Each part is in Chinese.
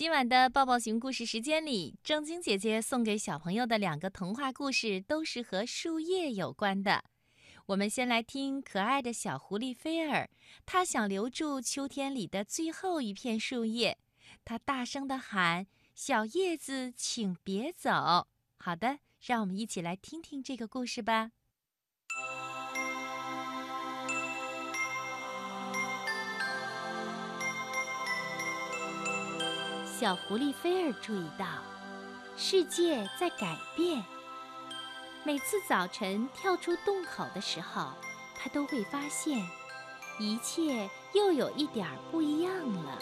今晚的抱抱熊故事时间里，正晶姐姐送给小朋友的两个童话故事都是和树叶有关的。我们先来听可爱的小狐狸菲尔，他想留住秋天里的最后一片树叶，他大声地喊：“小叶子，请别走！”好的，让我们一起来听听这个故事吧。小狐狸菲尔注意到，世界在改变。每次早晨跳出洞口的时候，他都会发现，一切又有一点不一样了。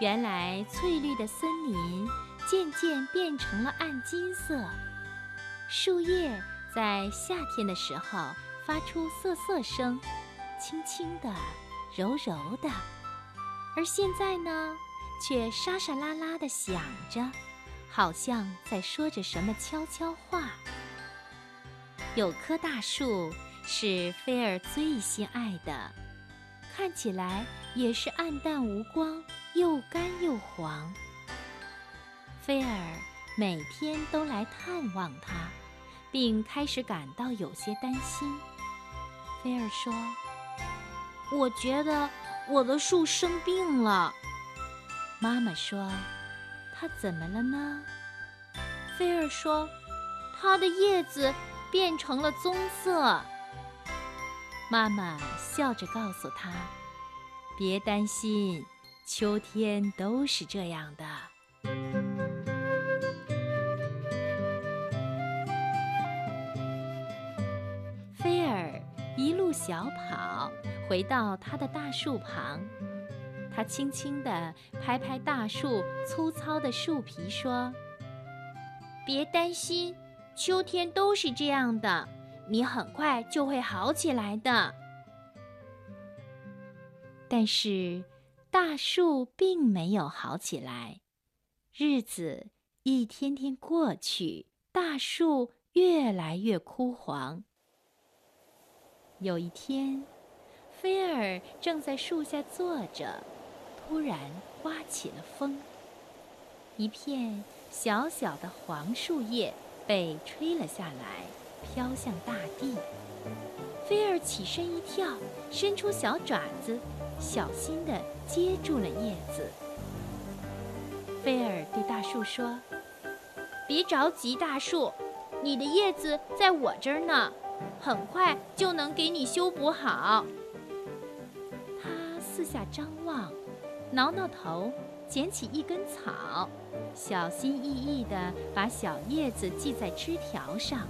原来翠绿的森林渐渐变成了暗金色，树叶在夏天的时候发出瑟瑟声，轻轻的。柔柔的，而现在呢，却沙沙啦啦的响着，好像在说着什么悄悄话。有棵大树是菲尔最心爱的，看起来也是暗淡无光，又干又黄。菲尔每天都来探望它，并开始感到有些担心。菲尔说。我觉得我的树生病了。妈妈说：“它怎么了呢？”菲尔说：“它的叶子变成了棕色。”妈妈笑着告诉他：“别担心，秋天都是这样的。”菲尔一路小跑。回到他的大树旁，他轻轻地拍拍大树粗糙的树皮，说：“别担心，秋天都是这样的，你很快就会好起来的。”但是，大树并没有好起来。日子一天天过去，大树越来越枯黄。有一天。正在树下坐着，突然刮起了风，一片小小的黄树叶被吹了下来，飘向大地。菲尔起身一跳，伸出小爪子，小心地接住了叶子。菲尔对大树说：“别着急，大树，你的叶子在我这儿呢，很快就能给你修补好。”下张望，挠挠头，捡起一根草，小心翼翼地把小叶子系在枝条上，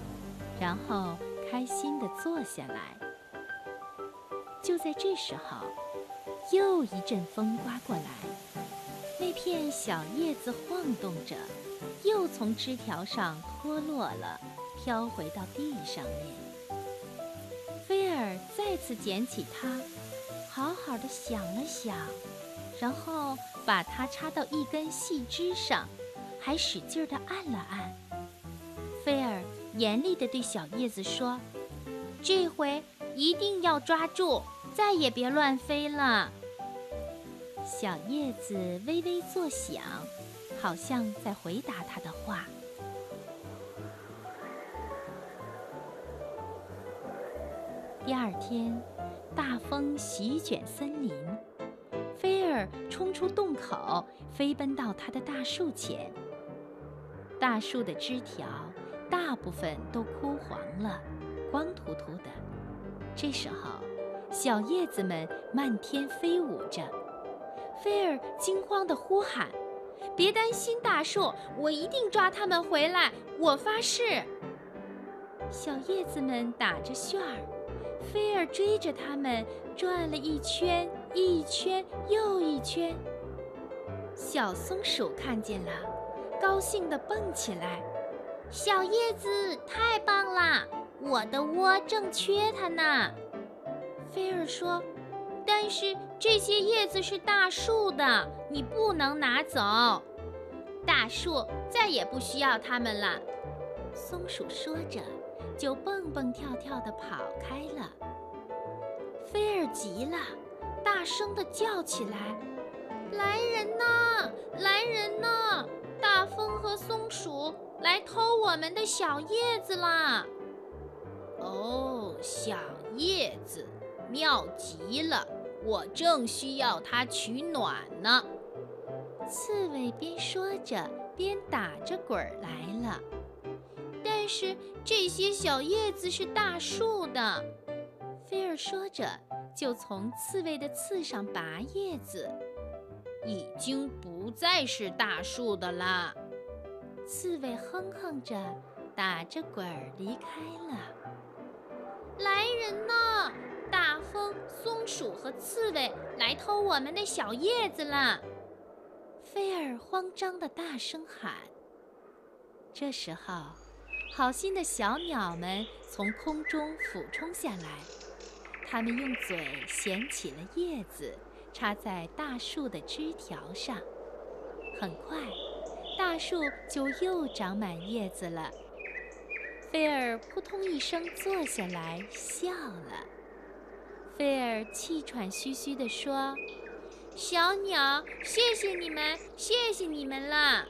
然后开心地坐下来。就在这时候，又一阵风刮过来，那片小叶子晃动着，又从枝条上脱落了，飘回到地上面。菲尔再次捡起它。好好的想了想，然后把它插到一根细枝上，还使劲的按了按。菲尔严厉地对小叶子说：“这回一定要抓住，再也别乱飞了。”小叶子微微作响，好像在回答他的话。第二天。大风席卷森林，菲尔冲出洞口，飞奔到他的大树前。大树的枝条大部分都枯黄了，光秃秃的。这时候，小叶子们漫天飞舞着。菲尔惊慌地呼喊：“别担心，大树，我一定抓它们回来，我发誓！”小叶子们打着旋儿。菲尔追着他们转了一圈，一圈又一圈。小松鼠看见了，高兴地蹦起来：“小叶子太棒啦！我的窝正缺它呢。”菲尔说：“但是这些叶子是大树的，你不能拿走。大树再也不需要它们了。”松鼠说着。就蹦蹦跳跳地跑开了。菲尔急了，大声地叫起来：“来人呐！来人呐！大风和松鼠来偷我们的小叶子啦！”哦，小叶子，妙极了！我正需要它取暖呢。刺猬边说着，边打着滚儿来了。是这些小叶子是大树的，菲儿说着，就从刺猬的刺上拔叶子。已经不再是大树的啦。刺猬哼哼着，打着滚儿离开了。来人呐！大风、松鼠和刺猬来偷我们的小叶子了！菲儿慌张地大声喊。这时候，好心的小鸟们从空中俯冲下来，它们用嘴衔起了叶子，插在大树的枝条上。很快，大树就又长满叶子了。菲儿扑通一声坐下来，笑了。菲儿气喘吁吁地说：“小鸟，谢谢你们，谢谢你们了。”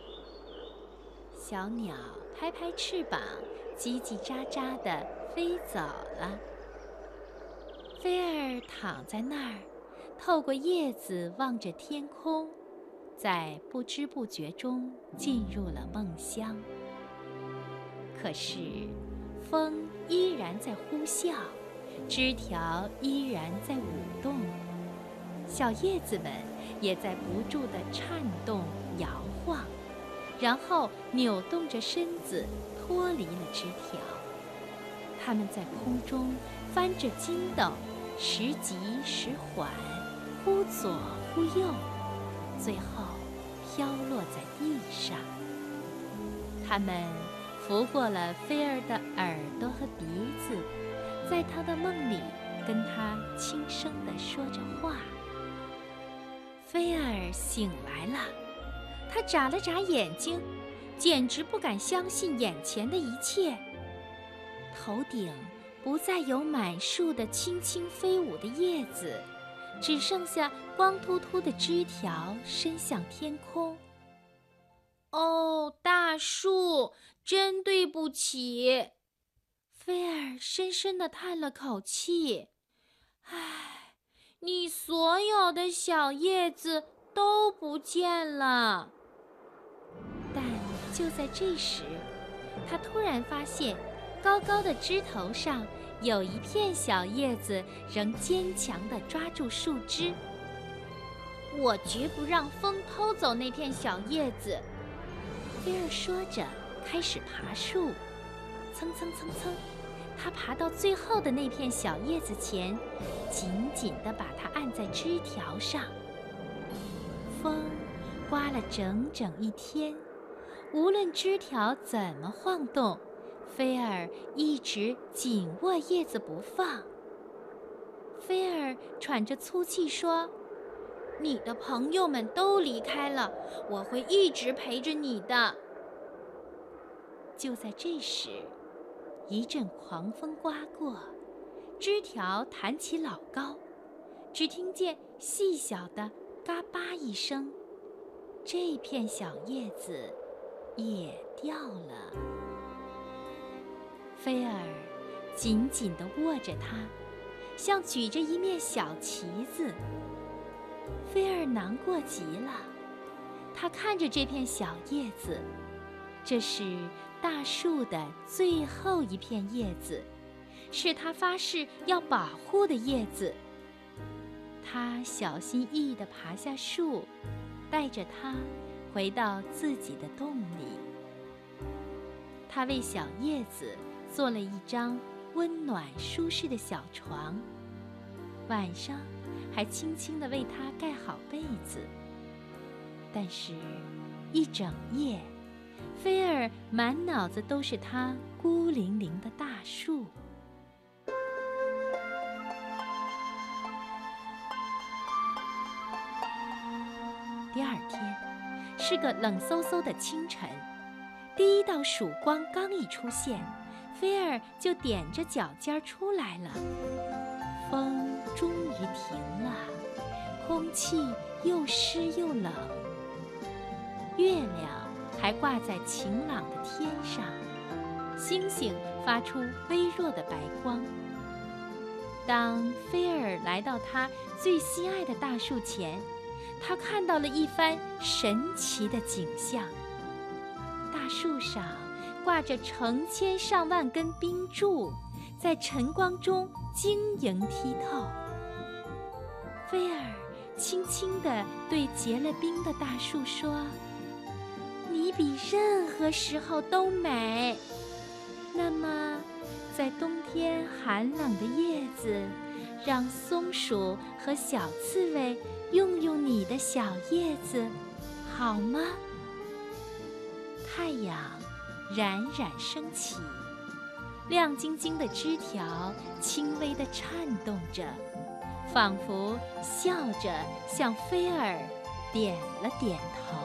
小鸟拍拍翅膀，叽叽喳喳地飞走了。菲儿躺在那儿，透过叶子望着天空，在不知不觉中进入了梦乡。可是，风依然在呼啸。枝条依然在舞动，小叶子们也在不住地颤动、摇晃，然后扭动着身子脱离了枝条。它们在空中翻着筋斗，时急时缓，忽左忽右，最后飘落在地上。它们拂过了菲儿的耳朵和鼻子。在他的梦里，跟他轻声地说着话。菲儿醒来了，他眨了眨眼睛，简直不敢相信眼前的一切。头顶不再有满树的轻轻飞舞的叶子，只剩下光秃秃的枝条伸向天空。哦，大树，真对不起。菲儿深深地叹了口气：“唉，你所有的小叶子都不见了。”但就在这时，他突然发现，高高的枝头上有一片小叶子仍坚强地抓住树枝。我绝不让风偷走那片小叶子。”菲儿说着，开始爬树，蹭蹭蹭蹭。他爬到最后的那片小叶子前，紧紧地把它按在枝条上。风刮了整整一天，无论枝条怎么晃动，菲儿一直紧握叶子不放。菲儿喘着粗气说：“你的朋友们都离开了，我会一直陪着你的。”就在这时。一阵狂风刮过，枝条弹起老高，只听见细小的“嘎巴”一声，这片小叶子也掉了。菲儿紧紧地握着它，像举着一面小旗子。菲儿难过极了，他看着这片小叶子，这是。大树的最后一片叶子，是他发誓要保护的叶子。他小心翼翼地爬下树，带着它回到自己的洞里。他为小叶子做了一张温暖舒适的小床，晚上还轻轻地为它盖好被子。但是，一整夜。菲儿满脑子都是他孤零零的大树。第二天是个冷飕飕的清晨，第一道曙光刚一出现，菲儿就踮着脚尖出来了。风终于停了，空气又湿又冷。月亮还挂在晴朗的天上，星星发出微弱的白光。当菲尔来到他最心爱的大树前，他看到了一番神奇的景象。大树上挂着成千上万根冰柱，在晨光中晶莹剔透。菲尔轻轻地对结了冰的大树说：“你比任何时候都美。”那么。在冬天寒冷的叶子，让松鼠和小刺猬用用你的小叶子，好吗？太阳冉冉升起，亮晶晶的枝条轻微地颤动着，仿佛笑着向菲尔点了点头。